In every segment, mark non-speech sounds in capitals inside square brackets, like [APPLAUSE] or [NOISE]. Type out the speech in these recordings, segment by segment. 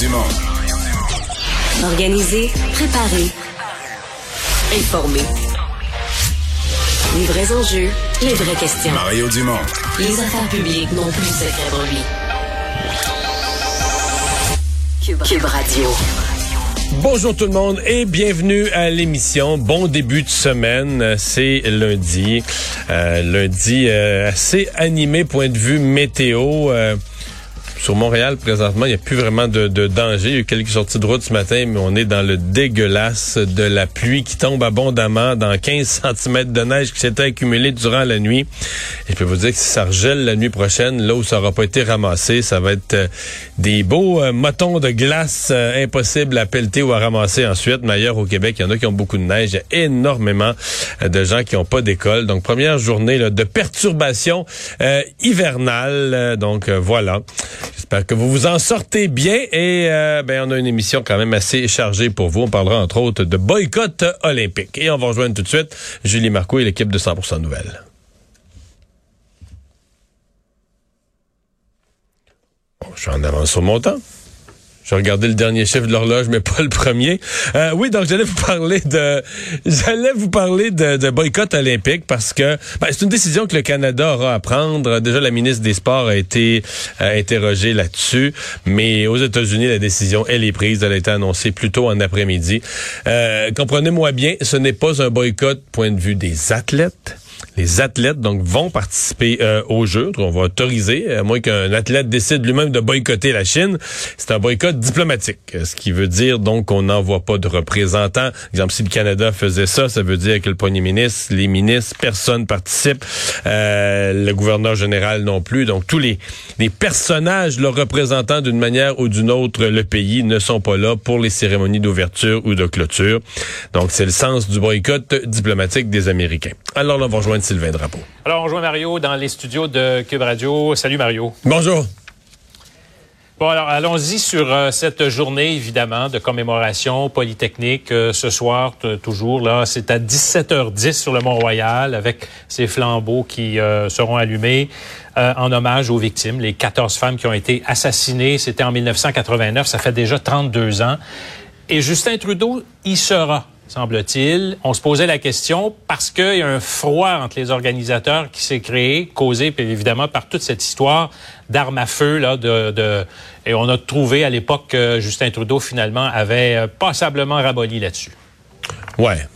Dumont. Organiser, préparer, informer. Les vrais enjeux, les vraies questions. Mario Dumont. Les affaires publiques n'ont plus de secret pour lui. Cube, Cube Radio. Bonjour tout le monde et bienvenue à l'émission. Bon début de semaine, c'est lundi. Euh, lundi euh, assez animé point de vue météo. Euh, sur Montréal, présentement, il n'y a plus vraiment de, danger. Il y a eu quelques sorties de route ce matin, mais on est dans le dégueulasse de la pluie qui tombe abondamment, dans 15 [LAUGHS] cm de neige qui s'était accumulée durant la nuit. Et je peux vous dire que si ça regèle la nuit prochaine, là où ça n'aura pas été ramassé, ça va être euh, des beaux euh, motons de glace euh, impossibles à pelleter ou à ramasser ensuite. Mais ailleurs au Québec, il y en a qui ont beaucoup de neige. Il y a énormément de gens qui n'ont pas d'école. Donc, première journée de perturbation hivernale. donc, voilà. J'espère que vous vous en sortez bien et euh, ben, on a une émission quand même assez chargée pour vous. On parlera entre autres de boycott olympique. Et on va rejoindre tout de suite Julie Marco et l'équipe de 100% Nouvelles. je suis en avance sur mon temps. Je regardé le dernier chiffre de l'horloge, mais pas le premier. Euh, oui, donc j'allais vous parler de j'allais vous parler de, boycott olympique parce que ben, c'est une décision que le Canada aura à prendre. Déjà, la ministre des Sports a été interrogée là-dessus, mais aux États-Unis, la décision elle est prise. Elle a été annoncée plus tôt en après-midi. Euh, comprenez-moi bien, ce n'est pas un boycott point de vue des athlètes les athlètes donc vont participer euh, aux Jeux. On va autoriser, à moins qu'un athlète décide lui-même de boycotter la Chine. C'est un boycott diplomatique, ce qui veut dire donc qu'on n'envoie pas de représentants. Exemple, si le Canada faisait ça, ça veut dire que le premier ministre, les ministres, personne participe, euh, le gouverneur général non plus. Donc tous les, les personnages le représentant d'une manière ou d'une autre le pays ne sont pas là pour les cérémonies d'ouverture ou de clôture. Donc c'est le sens du boycott diplomatique des Américains. Alors là, on va rejoindre Sylvain Drapeau. Alors, on rejoint Mario dans les studios de Cube Radio. Salut, Mario. Bonjour. Bon, alors allons-y sur euh, cette journée, évidemment, de commémoration polytechnique. Euh, ce soir, toujours, là, c'est à 17h10 sur le Mont-Royal avec ces flambeaux qui euh, seront allumés en hommage aux victimes, les 14 femmes qui ont été assassinées. C'était en 1989, ça fait déjà 32 ans. Et Justin Trudeau y sera semble-t-il. On se posait la question parce qu'il y a un froid entre les organisateurs qui s'est créé, causé évidemment par toute cette histoire d'armes à feu là de, et on a trouvé à l'époque que Justin Trudeau finalement avait euh, passablement raboli là-dessus. Ouais.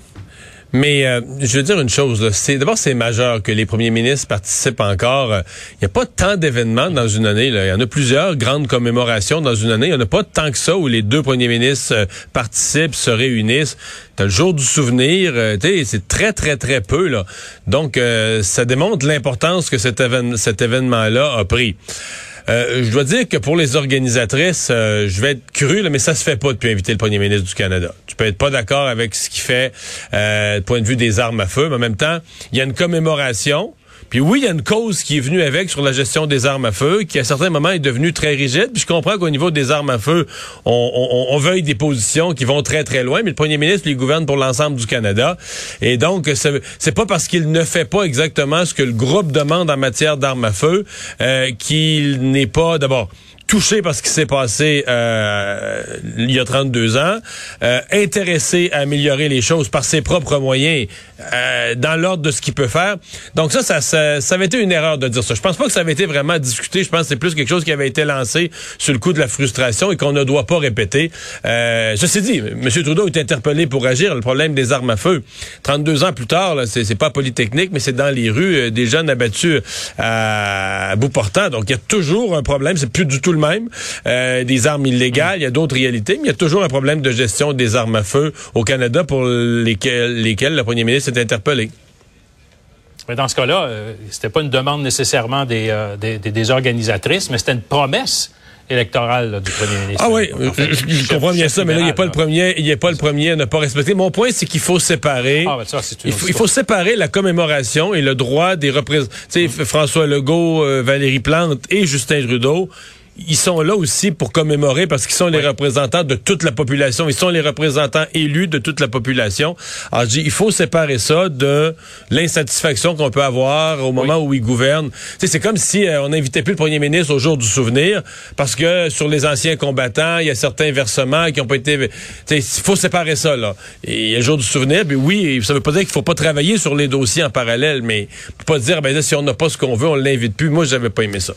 Mais euh, je veux dire une chose, c'est d'abord c'est majeur que les premiers ministres participent encore. Il n'y a pas tant d'événements dans une année. Il y en a plusieurs grandes commémorations dans une année. Il n'y en a pas tant que ça où les deux premiers ministres euh, participent, se réunissent. T'as le jour du souvenir, euh, c'est très très très peu là. Donc ça démontre l'importance que cet, cet événement-là a pris. Euh, je dois dire que pour les organisatrices, euh, je vais être cru, mais ça se fait pas depuis inviter le premier ministre du Canada. Tu peux être pas d'accord avec ce qu'il fait euh, du point de vue des armes à feu, mais en même temps, il y a une commémoration. Puis oui, il y a une cause qui est venue avec sur la gestion des armes à feu, qui à certains moments est devenue très rigide. Puis je comprends qu'au niveau des armes à feu, on, on, veuille des positions qui vont très très loin, mais le premier ministre lui gouverne pour l'ensemble du Canada. Et donc, c'est pas parce qu'il ne fait pas exactement ce que le groupe demande en matière d'armes à feu euh, qu'il n'est pas d'abord touché par ce qui s'est passé euh, il y a 32 ans, euh, intéressé à améliorer les choses par ses propres moyens euh, dans l'ordre de ce qu'il peut faire. Donc ça, ça, ça, ça, avait été une erreur de dire ça. Je pense pas que ça avait été vraiment discuté. Je pense que c'est plus quelque chose qui avait été lancé sur le coup de la frustration et qu'on ne doit pas répéter. Euh, ceci dit, M. Trudeau est interpellé pour agir. Le problème des armes à feu. 32 ans plus tard, c'est pas polytechnique, mais c'est dans les rues euh, des jeunes abattus à, à bout portant. Donc il y a toujours un problème. C'est plus du tout le même. Euh, des armes illégales, il y a d'autres réalités, mais il y a toujours un problème de gestion des armes à feu au Canada pour lesquelles, lesquelles le premier ministre est interpellé. Mais dans ce cas-là, euh, c'était pas une demande nécessairement des, euh, des, des organisatrices, mais c'était une promesse électorale du premier ministre. Ah oui, je, comprends bien ça, mais là, il n'est pas le premier, il est pas le premier à ne pas respecter. Mon point, c'est qu'il faut séparer. Ah, ben ça, il, faut, il faut séparer la commémoration et le droit des représentants. Tu sais, François Legault, Valérie Plante et Justin Trudeau ils sont là aussi pour commémorer parce qu'ils sont les représentants de toute la population. Ils sont les représentants élus de toute la population. Alors, je dis, il faut séparer ça de l'insatisfaction qu'on peut avoir au moment où ils gouvernent. c'est comme si euh, on n'invitait plus le premier ministre au jour du souvenir parce que sur les anciens combattants, il y a certains versements qui ont pas été... Il faut séparer ça, là. Et le jour du souvenir, puis oui, ça veut pas dire qu'il faut pas travailler sur les dossiers en parallèle, mais pas dire, ben là, si on n'a pas ce qu'on veut, on l'invite plus. Moi, j'avais pas aimé ça.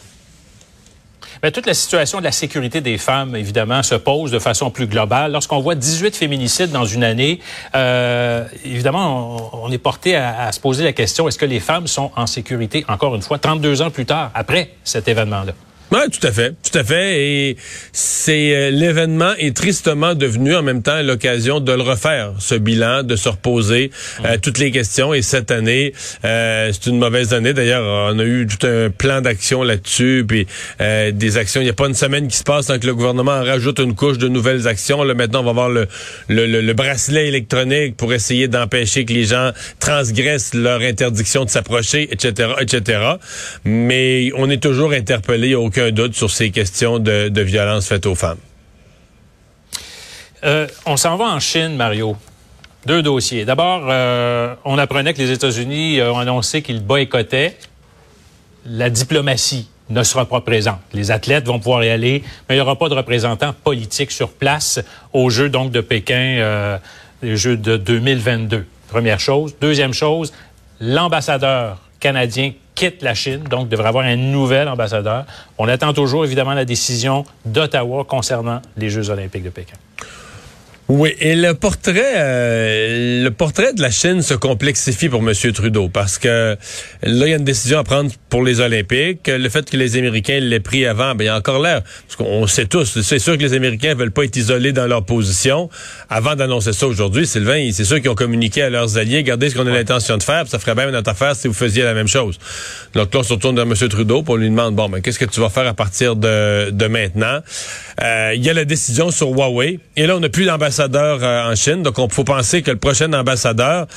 Bien, toute la situation de la sécurité des femmes, évidemment, se pose de façon plus globale. Lorsqu'on voit 18 féminicides dans une année, euh, évidemment, on, est porté à se poser la question, est-ce que les femmes sont en sécurité, encore une fois, 32 ans plus tard, après cet événement-là? Oui, tout à fait, tout à fait. Et c'est euh, l'événement est tristement devenu en même temps l'occasion de le refaire, ce bilan, de se reposer euh, toutes les questions. Et cette année, euh, c'est une mauvaise année. D'ailleurs, on a eu tout un plan d'action là-dessus, puis des actions. Il n'y a pas une semaine qui se passe sans que le gouvernement en rajoute une couche de nouvelles actions. Là, maintenant, on va avoir le, le, le, bracelet électronique pour essayer d'empêcher que les gens transgressent leur interdiction de s'approcher, etc., etc. Mais on est toujours interpellé. Il n'y a aucun doute sur ces questions de, violence faites aux femmes. Euh, on s'en va en Chine, Mario. Deux dossiers. D'abord, euh, on apprenait que les États-Unis ont annoncé qu'ils boycottaient. La diplomatie ne sera pas présente. Les athlètes vont pouvoir y aller, mais il n'y aura pas de représentants politiques sur place aux Jeux donc de Pékin, euh, les Jeux de 2022. Première chose. Deuxième chose, l'ambassadeur canadien quitte la Chine, donc devrait avoir un nouvel ambassadeur. On attend toujours évidemment la décision d'Ottawa concernant les Jeux olympiques de Pékin. Oui, et le portrait, euh, le portrait de la Chine se complexifie pour M. Trudeau parce que là, il y a une décision à prendre pour les Olympiques. Le fait que les Américains l'aient pris avant, ben, il y a encore l'air, parce qu'on sait tous, c'est sûr que les Américains veulent pas être isolés dans leur position. Avant d'annoncer ça aujourd'hui, Sylvain, c'est sûr qu'ils ont communiqué à leurs alliés, regardez ce qu'on a l'intention de faire, ça ferait bien notre affaire si vous faisiez la même chose. Donc là, on se retourne vers M. Trudeau pour lui demander, bon, ben, qu'est-ce que tu vas faire à partir de, de maintenant? Euh, il y a la décision sur Huawei, et là, on n'a plus d'ambassadeur ambassadeur euh, en Chine. Donc, on faut penser que le prochain ambassadeur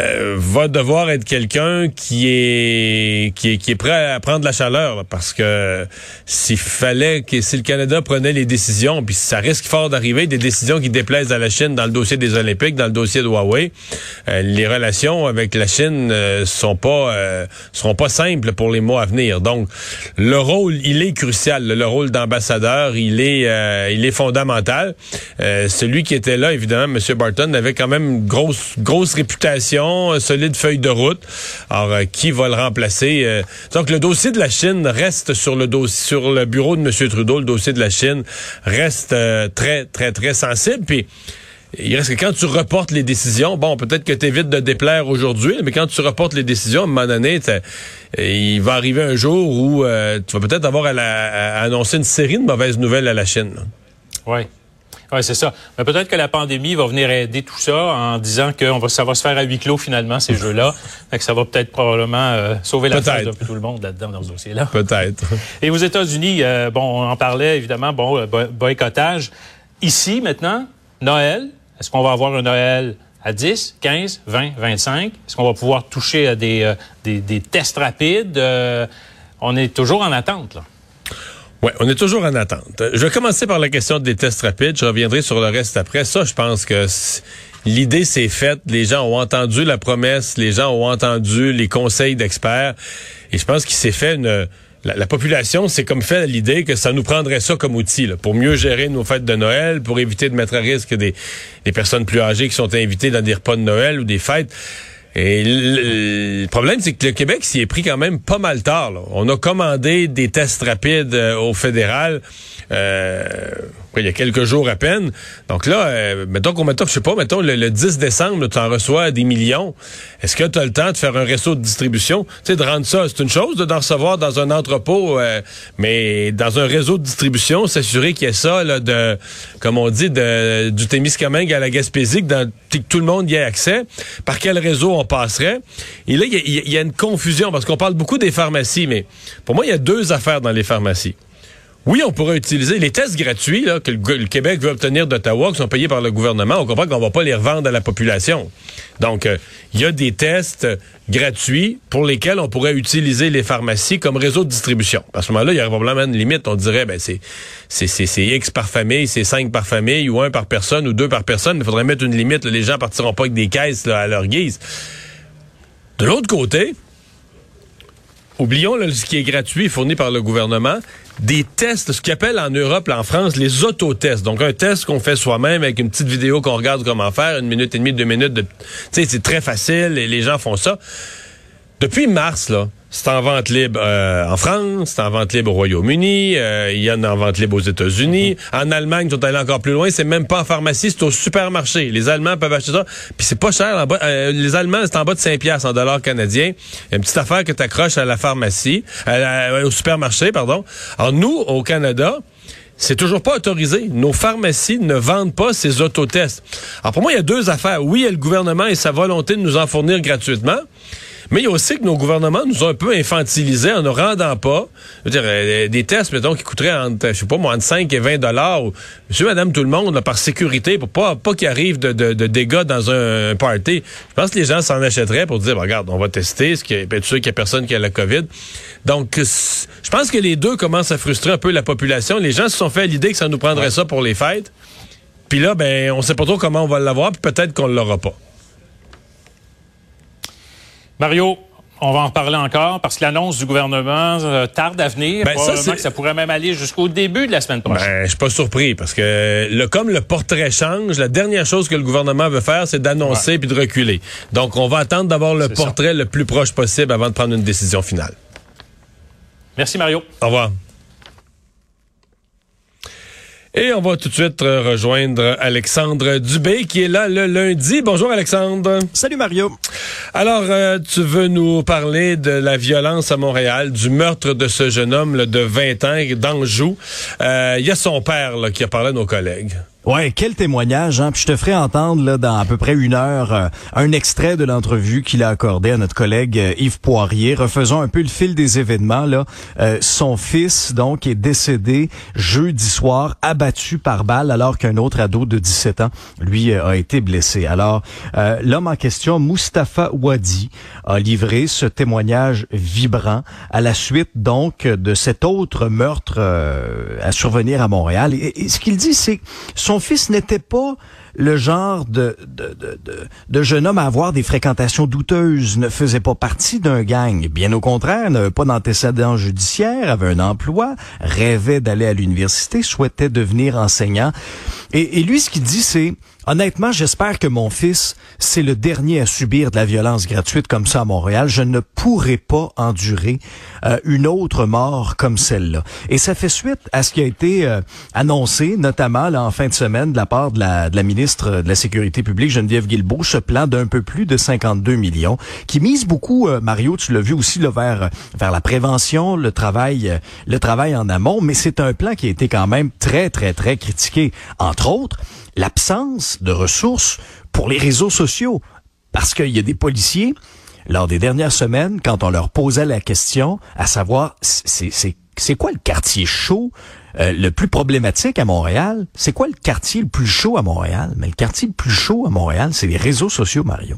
euh, va devoir être quelqu'un qui est, qui est qui est prêt à prendre la chaleur, parce que s'il fallait que si le Canada prenait les décisions, puis ça risque fort d'arriver, des décisions qui déplaisent à la Chine dans le dossier des Olympiques, dans le dossier de Huawei, euh, les relations avec la Chine sont pas seront pas simples pour les mois à venir. Donc, le rôle, il est crucial. Le rôle d'ambassadeur, il est il est fondamental. celui qui était là, évidemment, M. Barton avait quand même une grosse, grosse réputation, solide feuille de route. Alors, euh, qui va le remplacer? Euh, donc, le dossier de la Chine reste sur le dossier, sur le bureau de M. Trudeau. Le dossier de la Chine reste euh, très, très, très sensible. Puis, il reste que quand tu reportes les décisions, bon, peut-être que tu évites de déplaire aujourd'hui, mais quand tu reportes les décisions, à un moment donné, il va arriver un jour où tu vas peut-être avoir à, annoncer une série de mauvaises nouvelles à la Chine. Oui. Oui, c'est ça. Mais peut-être que la pandémie va venir aider tout ça en disant que va, ça va se faire à huis clos finalement, ces jeux-là. [LAUGHS] que ça va peut-être probablement euh, sauver la face d'un peu tout le monde là-dedans dans ce dossier-là. Peut-être. Et aux États-Unis, euh, bon, on en parlait évidemment, bon, euh, boycottage. Ici, maintenant, Noël, est-ce qu'on va avoir un Noël à 10, 15, 20, 25? Est-ce qu'on va pouvoir toucher à des, des, des tests rapides? on est toujours en attente, là. Oui, on est toujours en attente. Je vais commencer par la question des tests rapides. Je reviendrai sur le reste après. Ça, je pense que l'idée s'est faite. Les gens ont entendu la promesse. Les gens ont entendu les conseils d'experts. Et je pense qu'il s'est fait une... La, population s'est comme fait l'idée que ça nous prendrait ça comme outil pour mieux gérer nos fêtes de Noël, pour éviter de mettre à risque des, des personnes plus âgées qui sont invitées dans des repas de Noël ou des fêtes. Et le, problème, c'est que le Québec s'y est pris quand même pas mal tard. On a commandé des tests rapides euh, au fédéral. Euh, il y a quelques jours à peine. Donc là, euh, mettons qu'on mettons, je sais pas, mettons le, 10 décembre, tu en reçois des millions. Est-ce que tu as le temps de faire un réseau de distribution? Tu sais, de rendre ça, c'est une chose d'en recevoir dans un entrepôt, euh, mais dans un réseau de distribution, s'assurer qu'il y ait ça, là, de, comme on dit, de, du Témiscamingue à la Gaspésie, que, que tout le monde y ait accès. Par quel réseau on passerait? Et là, il y, a une confusion, parce qu'on parle beaucoup des pharmacies, mais pour moi, il y a deux affaires dans les pharmacies. Oui, on pourrait utiliser les tests gratuits là, que le, Québec veut obtenir d'Ottawa, qui sont payés par le gouvernement. On comprend qu'on va pas les revendre à la population. Donc, euh, il y a des tests gratuits pour lesquels on pourrait utiliser les pharmacies comme réseau de distribution. À ce moment-là, il y aurait probablement une limite. On dirait, ben c'est c'est X par famille, c'est 5 par famille, ou un par personne, ou deux par personne. Il faudrait mettre une limite. Les gens partiront pas avec des caisses à leur guise. De l'autre côté, oublions ce qui est gratuit, fourni par le gouvernement des tests, ce qu'ils appellent en Europe, en France, les autotests. Donc, un test qu'on fait soi-même avec une petite vidéo qu'on regarde comment faire, une minute et demie, deux minutes. De... Tu sais, c'est très facile et les gens font ça. Depuis mars, là, c'est en vente libre euh, en France, c'est en vente libre au Royaume-Uni, euh, il y en a en vente libre aux États-Unis. Mhm. En Allemagne, ils sont allés encore plus loin, c'est même pas en pharmacie, c'est au supermarché. Les Allemands peuvent acheter ça, puis c'est pas cher. En bas, euh, les Allemands, c'est en bas de 5 piastres en dollars canadiens. Une petite affaire que tu accroches à la pharmacie, au supermarché, pardon. Alors nous, au Canada, c'est toujours pas autorisé. Nos pharmacies ne vendent pas ces autotests. Alors pour moi, il y a deux affaires. Oui, il y a le gouvernement et sa volonté de nous en fournir gratuitement. Mais il y a aussi que nos gouvernements nous ont un peu infantilisés en ne rendant pas je veux dire, euh, des tests, mettons, qui coûteraient entre, je sais pas, moins de 5 et 20 dollars. Monsieur, madame, tout le monde, par sécurité, pour pas, pas qu'il arrive de, de, dégâts dans un, party. Je pense que les gens s'en achèteraient pour dire, regarde, on va tester, ce qui est, être sûr qu'il y a personne qui a la COVID. Donc, je pense que les deux commencent à frustrer un peu la population. Les gens se sont fait à l'idée que ça nous prendrait ça pour les fêtes. Puis là, ben, on sait pas trop comment on va l'avoir, puis peut-être qu'on l'aura pas. Mario, on va en parler encore parce que l'annonce du gouvernement euh, tarde à venir. Ben, ça, ça, pourrait même aller jusqu'au début de la semaine prochaine. Ben, je suis pas surpris parce que le, comme le portrait change, la dernière chose que le gouvernement veut faire, c'est d'annoncer puis de reculer. Donc, on va attendre d'avoir le portrait le plus proche possible avant de prendre une décision finale. Merci, Mario. Au revoir. Et on va tout de suite rejoindre Alexandre Dubé qui est là le lundi. Bonjour Alexandre. Salut Mario. Alors, euh, tu veux nous parler de la violence à Montréal, du meurtre de ce jeune homme de 20 ans d'Anjou. Euh, il y a son père qui a parlé à nos collègues. Ouais, quel témoignage, hein? Puis je te ferai entendre là, dans à peu près une heure euh, un extrait de l'entrevue qu'il a accordé à notre collègue euh, Yves Poirier. Refaisons un peu le fil des événements. Là, euh, son fils donc est décédé jeudi soir, abattu par balle, alors qu'un autre ado de 17 ans, lui, a été blessé. Alors, l'homme en question, Mustapha Wadi, a livré ce témoignage vibrant à la suite donc de cet autre meurtre à survenir à Montréal. Et, ce qu'il dit, c'est son fils n'était pas le genre de, de, de, de, jeune homme à avoir des fréquentations douteuses, ne faisait pas partie d'un gang. Bien au contraire, n'avait pas d'antécédents judiciaires, avait un emploi, rêvait d'aller à l'université, souhaitait devenir enseignant. Et, et lui, ce qu'il dit, c'est Honnêtement, j'espère que mon fils, c'est le dernier à subir de la violence gratuite comme ça à Montréal. Je ne pourrai pas endurer euh, une autre mort comme celle-là. Et ça fait suite à ce qui a été euh, annoncé, notamment là, en fin de semaine, de la part de la, ministre de la Sécurité publique, Geneviève Guilbeault, ce plan d'un peu plus de 52 millions, qui mise beaucoup, euh, Mario, tu l'as vu aussi, là, vers, vers la prévention, le travail, le travail en amont, mais c'est un plan qui a été quand même très, très, très critiqué. Entre autres, l'absence de ressources pour les réseaux sociaux. Parce qu'il y a des policiers, lors des dernières semaines, quand on leur posait la question, à savoir, c'est quoi le quartier chaud euh, le plus problématique à Montréal? C'est quoi le quartier le plus chaud à Montréal? Mais le quartier le plus chaud à Montréal, c'est les réseaux sociaux, Mario.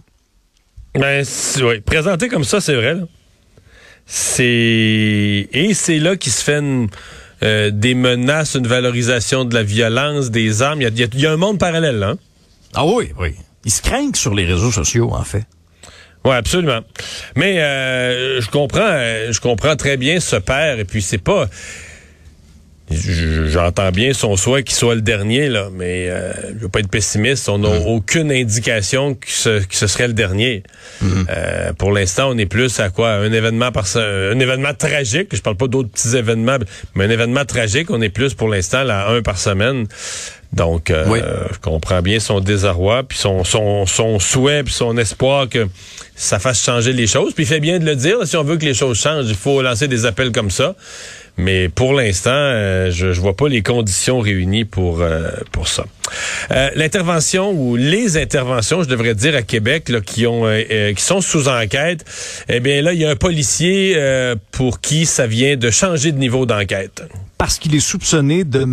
Ben, oui, présenté comme ça, c'est vrai. C'est et c'est là qui se fait une euh, des menaces, une valorisation de la violence, des armes. Il y a, un monde parallèle, là. Hein? Ah oui, oui. Ils se craignent sur les réseaux sociaux, en fait. Oui, absolument. Mais euh, je comprends, euh, je comprends très bien ce père. Et puis c'est pas, J'entends bien son souhait qu'il soit le dernier, là, mais euh, je veux pas être pessimiste. On n'a mm. aucune indication que ce, que ce, serait le dernier. Mm-hmm. Euh, pour l'instant, on est plus à quoi? Un événement par un événement tragique. Je parle pas d'autres petits événements, mais un événement tragique. On est plus pour l'instant à un par semaine. Donc, euh, je comprends bien son désarroi, puis son, son, son souhait, puis son espoir que ça fasse changer les choses. Puis il fait bien de le dire. si on veut que les choses changent, il faut lancer des appels comme ça. Mais pour l'instant, euh, je, je vois pas les conditions réunies pour euh, pour ça. Euh, l'intervention ou les interventions, je devrais dire à Québec, là, qui ont qui sont sous enquête. Eh bien là, il y a un policier pour qui ça vient de changer de niveau d'enquête parce qu'il est soupçonné de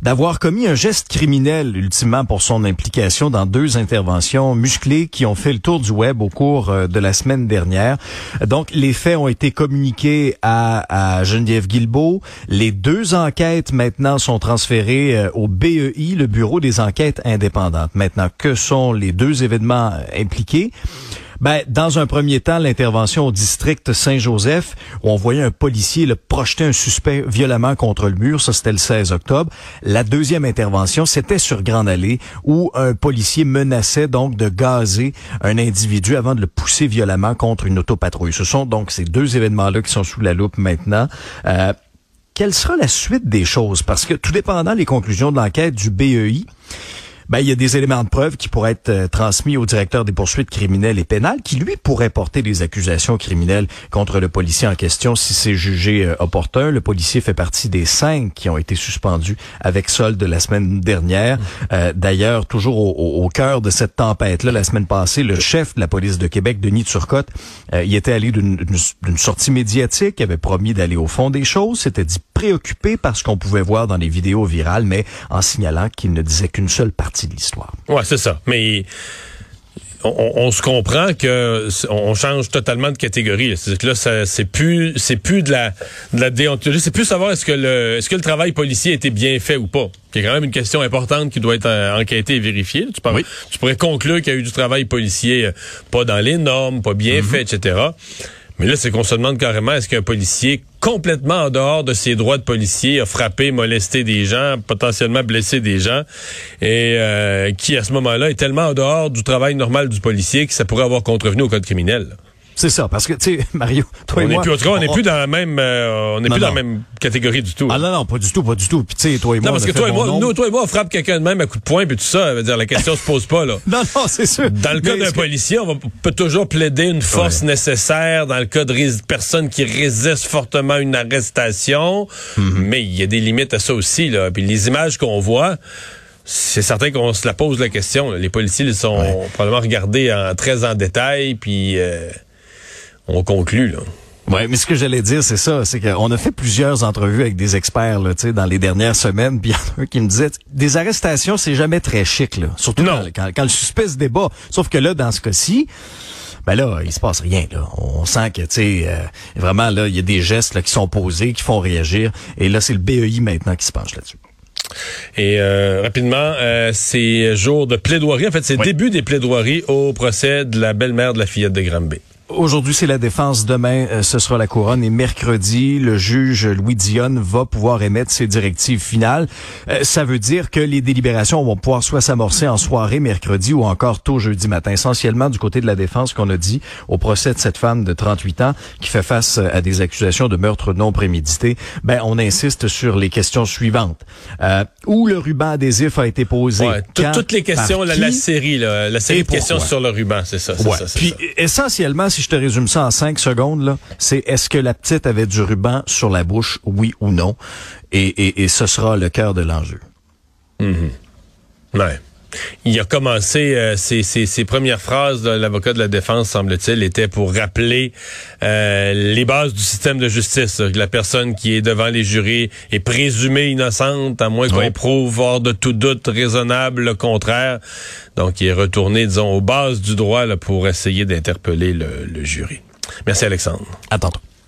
d'avoir commis un geste criminel ultimement pour son implication dans deux interventions musclées qui ont fait le tour du web au cours euh, de la semaine dernière. Donc les faits ont été communiqués à, à Geneviève Guilbeault. Les deux enquêtes maintenant sont transférées euh, au BEI, le Bureau des enquêtes indépendantes. Maintenant, que sont les deux événements impliqués? Ben, dans un premier temps, l'intervention au district Saint-Joseph, où on voyait un policier le projeter un suspect violemment contre le mur, ça c'était le 16 octobre. La deuxième intervention, c'était sur Grande Allée, où un policier menaçait donc de gazer un individu avant de le pousser violemment contre une autopatrouille. Ce sont donc ces deux événements-là qui sont sous la loupe maintenant. Euh, quelle sera la suite des choses? Parce que tout dépendant des conclusions de l'enquête du BEI, ben, il y a des éléments de preuve qui pourraient être euh, transmis au directeur des poursuites criminelles et pénales, qui lui pourrait porter des accusations criminelles contre le policier en question si c'est jugé euh, opportun. Le policier fait partie des cinq qui ont été suspendus avec solde la semaine dernière. Euh, d'ailleurs, toujours au, cœur de cette tempête-là, la semaine passée, le chef de la police de Québec, Denis Turcotte, il était allé d'une sortie médiatique, avait promis d'aller au fond des choses, s'était dit préoccupé par ce qu'on pouvait voir dans les vidéos virales, mais en signalant qu'il ne disait qu'une seule partie de l'histoire. Ouais, c'est ça. Mais on, se comprend que on change totalement de catégorie. C'est que là, c'est plus, c'est plus de la, de la déontologie. C'est plus savoir est-ce que le, est-ce que le travail policier a été bien fait ou pas. C'est quand même une question importante qui doit être euh, enquêtée et vérifiée. Tu, tu pourrais conclure qu'il y a eu du travail policier euh, pas dans les normes, pas bien mm-hmm. fait, etc. Mais là, c'est qu'on se demande carrément est-ce qu'un policier complètement en dehors de ses droits de policier a frappé, molesté des gens, potentiellement blessé des gens, et euh, qui à ce moment-là est tellement en dehors du travail normal du policier que ça pourrait avoir contrevenu au code criminel. C'est ça, parce que, tu sais, [LAUGHS] Mario, toi on et moi... Plus, on n'est plus dans la même, euh, on n'est plus dans la même catégorie du tout. Ah non, non, pas du tout, pas du tout. Puis tu sais, toi et moi, Non, parce que toi et moi, nous, toi et moi, on frappe quelqu'un de même à coup de poing, puis tout ça, veut dire, la question se pose pas, là. [LAUGHS] non, non, c'est sûr. Dans le cas d'un policier, on, va, peut toujours plaider une force nécessaire dans le cas de personnes qui résistent fortement à une arrestation, mm-hmm. mais il y a des limites à ça aussi, là. Puis les images qu'on voit, c'est certain qu'on se la pose la question. Les policiers ils sont probablement regardés en, très en détail, puis... Euh, on conclut, là. Ouais, mais ce que j'allais dire, c'est ça, c'est qu'on a fait plusieurs entrevues avec des experts là, dans les dernières semaines, [LAUGHS] puis il y en a un qui me disait, des arrestations, c'est jamais très chic, là, surtout quand, le suspect se débat. Sauf que là, dans ce cas-ci, ben là, il se passe rien. Là. On sent que, tu sais, euh, vraiment, là, il y a des gestes là, qui sont posés, qui font réagir. Et là, c'est le BEI maintenant qui se penche là-dessus. Et euh, rapidement, euh, c'est jour de plaidoirie. En fait, c'est début des plaidoiries au procès de la belle-mère de la fillette de Granby. Aujourd'hui, c'est la défense. Demain, euh, ce sera la couronne. Et mercredi, le juge Louis Dionne va pouvoir émettre ses directives finales. Euh, ça veut dire que les délibérations vont pouvoir soit s'amorcer en soirée mercredi ou encore tôt jeudi matin. Essentiellement du côté de la défense qu'on a dit au procès de cette femme de 38 ans qui fait face à des accusations de meurtre non prémédité. Ben, on insiste sur les questions suivantes. Euh, où le ruban adhésif a été posé? toutes les questions, la, série, la série de questions sur le ruban, c'est ça. ça Puis, essentiellement, si je te résume ça en cinq secondes, c'est est-ce que la petite avait du ruban sur la bouche, oui ou non? Et, ce sera le cœur de l'enjeu. Mm Ouais. Il a commencé euh, ses, premières phrases de l'avocat de la défense, semble-t-il, étaient pour rappeler euh, les bases du système de justice. la personne qui est devant les jurés est présumée innocente, à moins qu'on éprouve hors de tout doute raisonnable le contraire. Donc, il est retourné, disons, aux bases du droit là, pour essayer d'interpeller le, le jury. Merci, Alexandre. À tantôt.